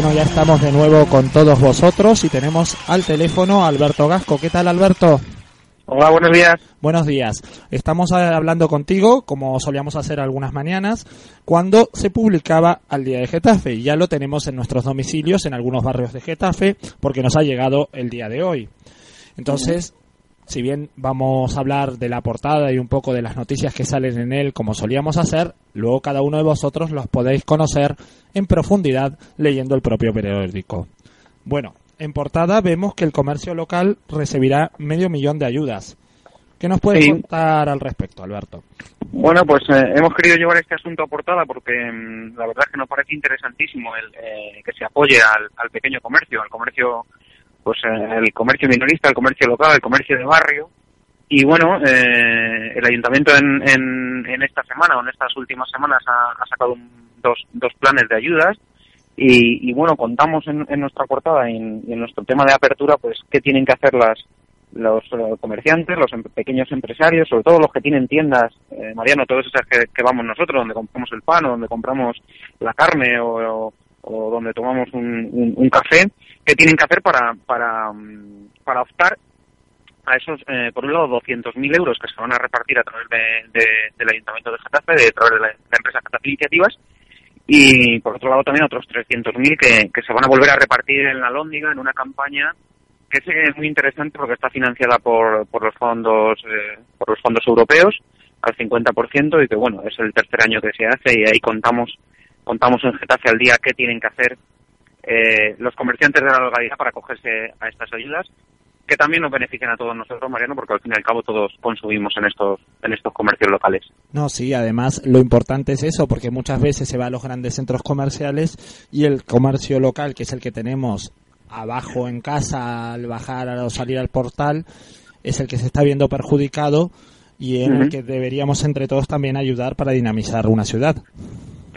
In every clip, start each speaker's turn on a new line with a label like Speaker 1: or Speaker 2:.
Speaker 1: Bueno, ya estamos de nuevo con todos vosotros y tenemos al teléfono a Alberto Gasco. ¿Qué tal, Alberto?
Speaker 2: Hola, buenos días.
Speaker 1: Buenos días. Estamos hablando contigo, como solíamos hacer algunas mañanas, cuando se publicaba al día de Getafe. Y ya lo tenemos en nuestros domicilios, en algunos barrios de Getafe, porque nos ha llegado el día de hoy. Entonces, si bien vamos a hablar de la portada y un poco de las noticias que salen en él, como solíamos hacer, luego cada uno de vosotros los podéis conocer en profundidad leyendo el propio periódico. Bueno, en portada vemos que el comercio local recibirá medio millón de ayudas. ¿Qué nos puedes contar al respecto, Alberto?
Speaker 2: Bueno, pues eh, hemos querido llevar este asunto a portada porque mm, la verdad es que nos parece interesantísimo el, eh, que se apoye al, pequeño comercio, al comercio, pues eh, el comercio minorista, el comercio local, el comercio de barrio. Y bueno, el ayuntamiento en, en, esta semana o en estas últimas semanas ha, sacado dos, dos planes de ayudas y, bueno, contamos en, nuestra portada y en, nuestro tema de apertura, pues, qué tienen que hacer las, los eh, comerciantes, los em, pequeños empresarios, sobre todo los que tienen tiendas, eh, Mariano, todos esos que, vamos nosotros, donde compramos el pan o donde compramos la carne o, donde tomamos un, café, qué tienen que hacer para, para, mm, para optar a esos, eh, por un lado, 200.000 euros que se van a repartir a través de, del Ayuntamiento de Getafe, de, a través de la, la empresa Getafe Iniciativas, y por otro lado también otros 300.000 que, que se van a volver a repartir en la Lóndiga en una campaña que es muy interesante porque está financiada por, por los fondos eh, por los fondos europeos al 50% y que bueno es el tercer año que se hace y ahí contamos contamos en Getafe al día qué tienen que hacer eh, los comerciantes de la localidad para acogerse a estas ayudas que también nos benefician a todos nosotros, Mariano, porque al fin y al cabo todos consumimos en estos, en estos comercios locales.
Speaker 1: No, sí, además lo importante es eso, porque muchas veces se va a los grandes centros comerciales y el comercio local, que es el que tenemos abajo en casa al bajar o salir al portal, es el que se está viendo perjudicado y en el que deberíamos entre todos también ayudar para dinamizar una ciudad.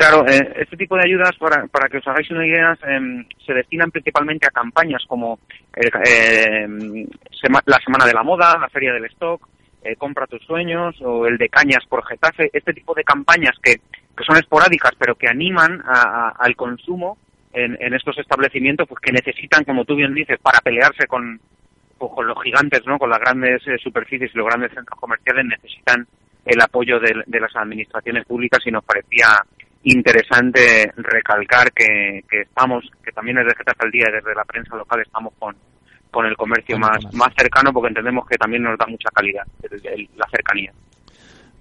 Speaker 2: Claro, eh, este tipo de ayudas, para, para que os hagáis una idea, em, se destinan principalmente a campañas como eh, la Semana de la Moda, la Feria del Stock, eh, Compra tus sueños o el de Cañas por Getafe, este tipo de campañas que, que son esporádicas pero que animan al consumo en, en, estos establecimientos pues que necesitan, como tú bien dices, para pelearse con, pues, con los gigantes, ¿no? con las grandes superficies y los grandes centros comerciales, necesitan el apoyo de las administraciones públicas y nos parecía interesante recalcar que, que estamos, que también desde Getafe al día y desde la prensa local estamos con, con el comercio más, más cercano porque entendemos que también nos da mucha calidad la cercanía.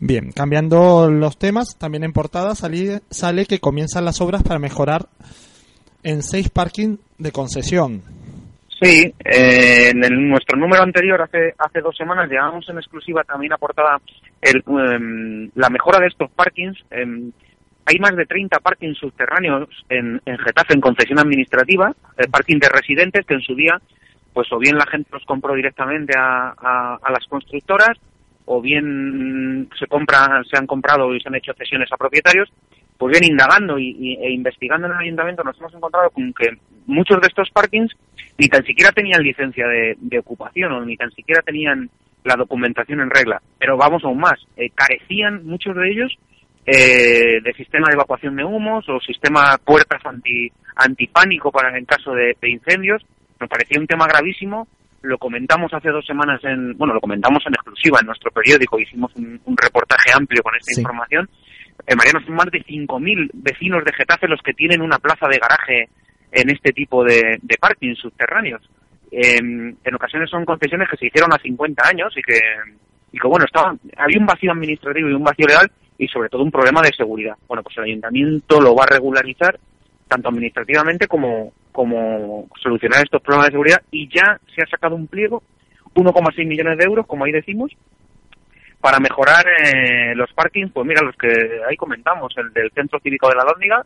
Speaker 1: Bien, cambiando los temas, también en portada sale, sale que comienzan las obras para mejorar en seis parking de concesión.
Speaker 2: Sí, eh, en nuestro número anterior, hace hace dos semanas, llevamos en exclusiva también a portada el, em, la mejora de estos parkings. Em, hay más de 30 parkings subterráneos en, en Getafe en concesión administrativa, el eh, parking de residentes que en su día, pues o bien la gente los compró directamente a, las constructoras, o bien se compra, se han comprado y se han hecho cesiones a propietarios, pues bien indagando y, e investigando en el ayuntamiento nos hemos encontrado con que muchos de estos parkings ni tan siquiera tenían licencia de, de ocupación o ni tan siquiera tenían la documentación en regla. Pero vamos aún más, eh, carecían muchos de ellos eh, de sistema de evacuación de humos o sistema puertas anti antipánico para en caso de, incendios. Nos parecía un tema gravísimo. Lo comentamos hace dos semanas en, bueno, lo comentamos en exclusiva en nuestro periódico. Hicimos un, reportaje amplio con esta información. En Mariano son más de 5.000 vecinos de Getafe los que tienen una plaza de garaje en este tipo de, de parking subterráneos. en ocasiones son concesiones que se hicieron a 50 años y que, y que bueno, estaba, había un vacío administrativo y un vacío legal y sobre todo un problema de seguridad. Bueno, pues el ayuntamiento lo va a regularizar tanto administrativamente como, como solucionar estos problemas de seguridad y ya se ha sacado un pliego, 1,6 millones de euros, como ahí decimos, para mejorar eh, los parkings, pues mira, los que ahí comentamos, el del Centro Cívico de la Dórniga,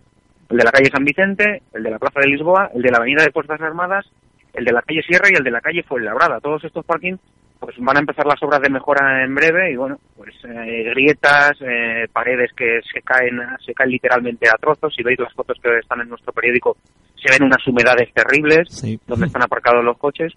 Speaker 2: el de la calle San Vicente, el de la Plaza de Lisboa, el de la Avenida de Fuerzas Armadas, el de la calle Sierra y el de la calle Fuenlabrada. Todos estos parkings pues van a empezar las obras de mejora en breve y bueno, eh, grietas, eh, paredes que se caen, se caen literalmente a trozos. Si veis las fotos que están en nuestro periódico, se ven unas humedades terribles donde están aparcados los coches.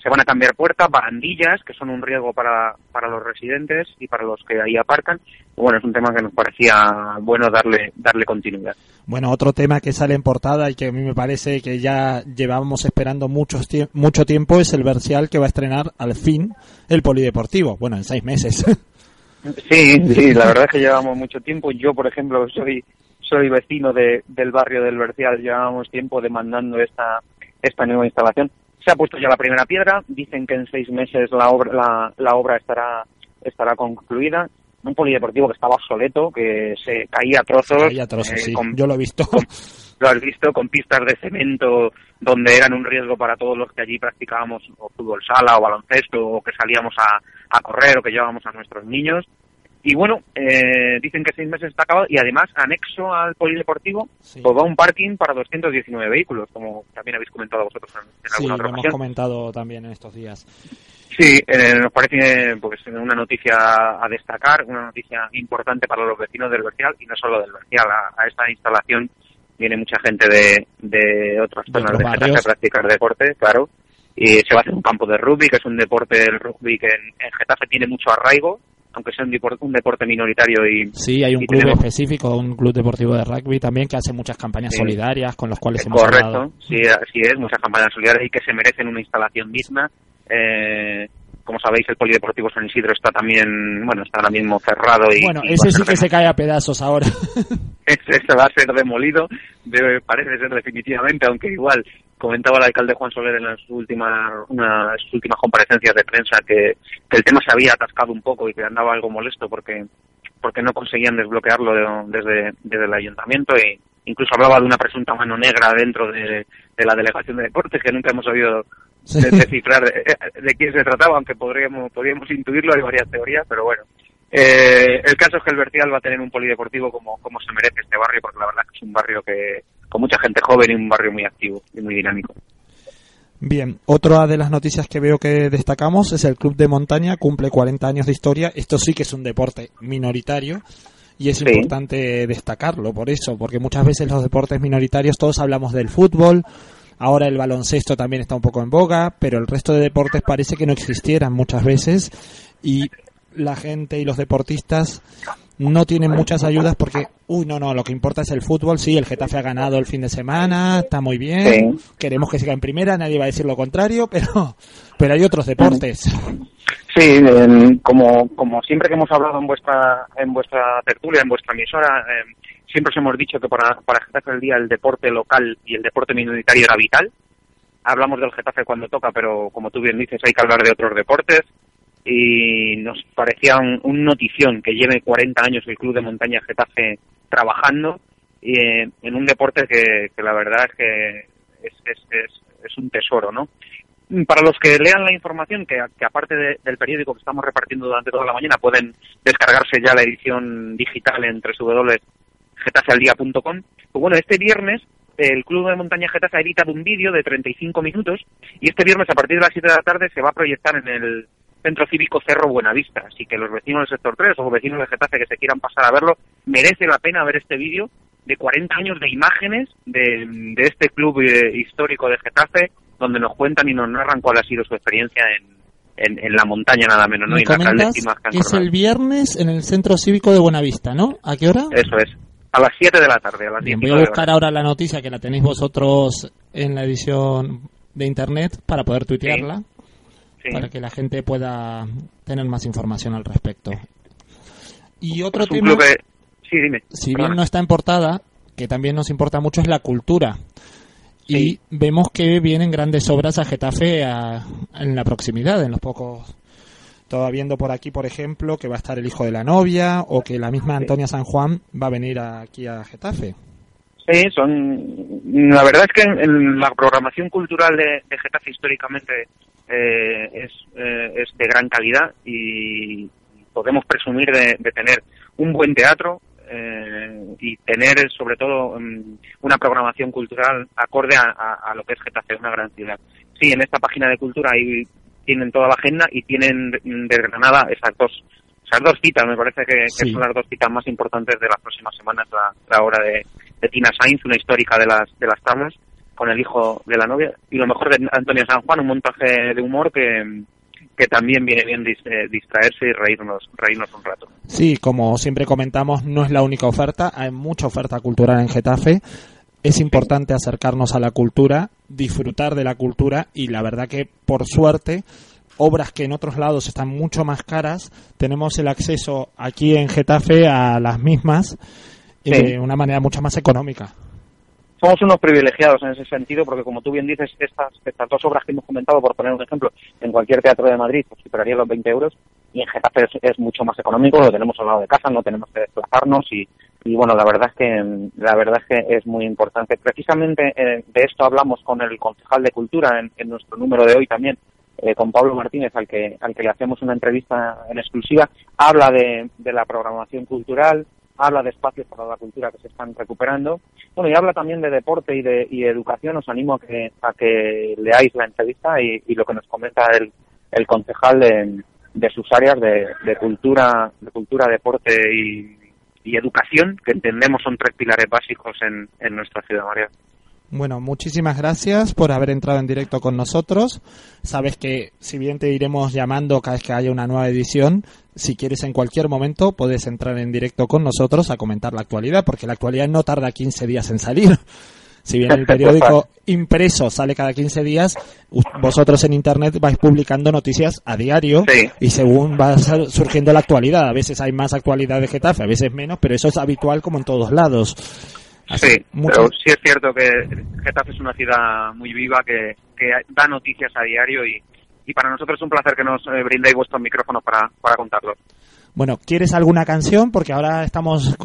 Speaker 2: se van a cambiar puertas, barandillas, que son un riesgo para, para los residentes y para los que ahí aparcan. bueno, es un tema que nos parecía bueno darle, darle continuidad.
Speaker 1: Bueno, otro tema que sale en portada y que a mí me parece que ya llevábamos esperando mucho, mucho tiempo es el Bercial que va a estrenar al fin el Polideportivo. Bueno, en seis meses.
Speaker 2: Sí, sí, la verdad es que llevamos mucho tiempo. Yo, por ejemplo, soy soy vecino de, del barrio del Bercial, llevamos tiempo demandando esta, esta nueva instalación. Se ha puesto ya la primera piedra, dicen que en seis meses la obra, la, la obra estará, estará concluida. Un polideportivo que estaba obsoleto, que se caía a trozos.
Speaker 1: caía a trozos, eh, sí. Yo lo he visto.
Speaker 2: lo has visto, con pistas de cemento donde eran un riesgo para todos los que allí practicábamos o fútbol sala o baloncesto o que salíamos a, a correr o que llevábamos a nuestros niños. Y bueno, eh, dicen que seis meses está acabado y además anexo al polideportivo pues va un parking para 219 vehículos, como también habéis comentado vosotros en, en
Speaker 1: sí,
Speaker 2: alguna otra
Speaker 1: lo hemos comentado también en estos días.
Speaker 2: Sí, eh, nos parece pues una noticia a destacar, una noticia importante para los vecinos del Bercial y no solo del Bercial. A, esta instalación viene mucha gente de, de otras zonas de, Getafe a practicar deporte, claro. Y se va a hacer un campo de rugby, que es un deporte, el rugby que en, en Getafe tiene mucho arraigo, aunque sea un, deporte, un deporte minoritario y
Speaker 1: sí hay un club específico un club deportivo de rugby también que hace muchas campañas solidarias con los cuales hemos
Speaker 2: correcto sí así es muchas campañas solidarias y que se merecen una instalación digna eh, como sabéis el polideportivo San Isidro está también bueno está ahora mismo cerrado y
Speaker 1: bueno ese sí que se cae a pedazos ahora.
Speaker 2: Ese va a ser demolido debe, parece ser definitivamente aunque igual comentaba el alcalde Juan Soler en las últimas, unas últimas comparecencias de prensa que, el tema se había atascado un poco y que andaba algo molesto porque porque no conseguían desbloquearlo desde, desde el ayuntamiento e incluso hablaba de una presunta mano negra dentro de, la delegación de deportes que nunca hemos sabido descifrar de, quién se trataba, aunque podríamos, podríamos intuirlo, hay varias teorías, pero bueno. Eh, el caso es que el Vertial va a tener un polideportivo como, como se merece este barrio, porque la verdad es que es un barrio que, con mucha gente joven y un barrio muy activo y muy dinámico.
Speaker 1: Bien, otra de las noticias que veo que destacamos es el Club de Montaña, cumple 40 años de historia. Esto sí que es un deporte minoritario y es importante destacarlo por eso, porque muchas veces los deportes minoritarios todos hablamos del fútbol, ahora el baloncesto también está un poco en boga, pero el resto de deportes parece que no existieran muchas veces y la gente y los deportistas no tienen muchas ayudas porque, uy, no, no, lo que importa es el fútbol. Sí, el Getafe ha ganado el fin de semana, está muy bien. Queremos que siga en primera, nadie va a decir lo contrario, pero, pero hay otros deportes.
Speaker 2: Sí, como, como siempre que hemos hablado en vuestra, en vuestra tertulia, en vuestra emisora, em, siempre os hemos dicho que para, para Getafe el día el deporte local y el deporte minoritario era vital. Hablamos del Getafe cuando toca, pero como tú bien dices, hay que hablar de otros deportes y nos parecía un, notición que lleve 40 años el Club de Montaña Getafe trabajando eh, en un deporte que, la verdad es que es, es, un tesoro, ¿no? Para los que lean la información, que, aparte del periódico que estamos repartiendo durante toda la mañana, pueden descargarse ya la edición digital en www.getafealdía.com. Pues bueno, este viernes el Club de Montaña Getafe ha editado un vídeo de 35 minutos y este viernes a partir de las 7 de la tarde se va a proyectar en el Centro Cívico Cerro Buenavista. Así que los vecinos del sector 3 o vecinos de Getafe que se quieran pasar a verlo, merece la pena ver este vídeo de 40 años de imágenes de, este club eh, histórico de Getafe, donde nos cuentan y nos narran cuál ha sido su experiencia en, en, la montaña nada menos, ¿no?
Speaker 1: Y es el viernes en el Centro Cívico de Buenavista, ¿no? ¿A qué hora?
Speaker 2: Eso es. A las 7 de la tarde. A las
Speaker 1: voy a buscar ahora la noticia que la tenéis vosotros en la edición de internet para poder tuitearla para que la gente pueda tener más información al respecto. Y otro tema, si bien no está en portada, que también nos importa mucho es la cultura. Y vemos que vienen grandes obras a Getafe en la proximidad, en los pocos. Estaba viendo por aquí, por ejemplo, que va a estar el hijo de la novia o que la misma Antonia San Juan va a venir aquí a Getafe.
Speaker 2: Sí, son. La verdad es que en, la programación cultural de, de Getafe históricamente eh, es, eh, es de gran calidad y podemos presumir de, tener un buen teatro eh, y tener sobre todo mm, una programación cultural acorde a, lo que es Getafe, una gran ciudad. Sí, en esta página de cultura ahí tienen toda la agenda y tienen desgranada esas dos esas dos citas, me parece que, son las dos citas más importantes de las próximas semanas, la, la obra de, Tina Sainz, una histórica de las de las tablas, con el hijo de la novia. Y lo mejor de Antonio San Juan, un montaje de humor que, que también viene bien eh, distraerse y reírnos, reírnos un rato.
Speaker 1: Sí, como siempre comentamos, no es la única oferta, hay mucha oferta cultural en Getafe. Es importante acercarnos a la cultura, disfrutar de la cultura y la verdad que por suerte obras que en otros lados están mucho más caras, tenemos el acceso aquí en Getafe a las mismas de una manera mucho más económica
Speaker 2: somos unos privilegiados en ese sentido porque como tú bien dices estas, estas dos obras que hemos comentado por poner un ejemplo en cualquier teatro de Madrid pues superaría los 20 euros y en Getafe es, mucho más económico lo tenemos al lado de casa no tenemos que desplazarnos y, bueno la verdad es que la verdad es que es muy importante. Precisamente eh, de esto hablamos con el concejal de cultura en, nuestro número de hoy también eh, con Pablo Martínez al que al que le hacemos una entrevista en exclusiva. Habla de la programación cultural habla de espacios para la cultura que se están recuperando. Bueno, y habla también de deporte y de, y educación. Os animo a que, a que leáis la entrevista y, lo que nos comenta el, el concejal de, de sus áreas de, de, cultura, de cultura, deporte y, educación, que entendemos son tres pilares básicos en, en nuestra ciudad, María.
Speaker 1: Bueno, muchísimas gracias por haber entrado en directo con nosotros. Sabes que si bien te iremos llamando cada vez que haya una nueva edición, si quieres en cualquier momento puedes entrar en directo con nosotros a comentar la actualidad, porque la actualidad no tarda 15 días en salir. Si bien el periódico impreso sale cada 15 días, vosotros en Internet vais publicando noticias a diario y según va surgiendo la actualidad. A veces hay más actualidad de Getafe, a veces menos, pero eso es habitual como en todos lados
Speaker 2: sí, pero sí es cierto que Getafe es una ciudad muy viva que, da noticias a diario y, y para nosotros es un placer que nos eh, brindéis vuestros micrófonos para, para contarlo.
Speaker 1: Bueno, ¿quieres alguna canción? Porque ahora estamos.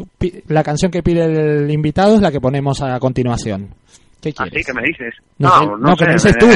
Speaker 1: La canción que pide el invitado es la que ponemos a continuación. ¿Qué quieres?
Speaker 2: ¿Ah, sí? ¿Qué me dices?
Speaker 1: No, no, no, que me dices tú.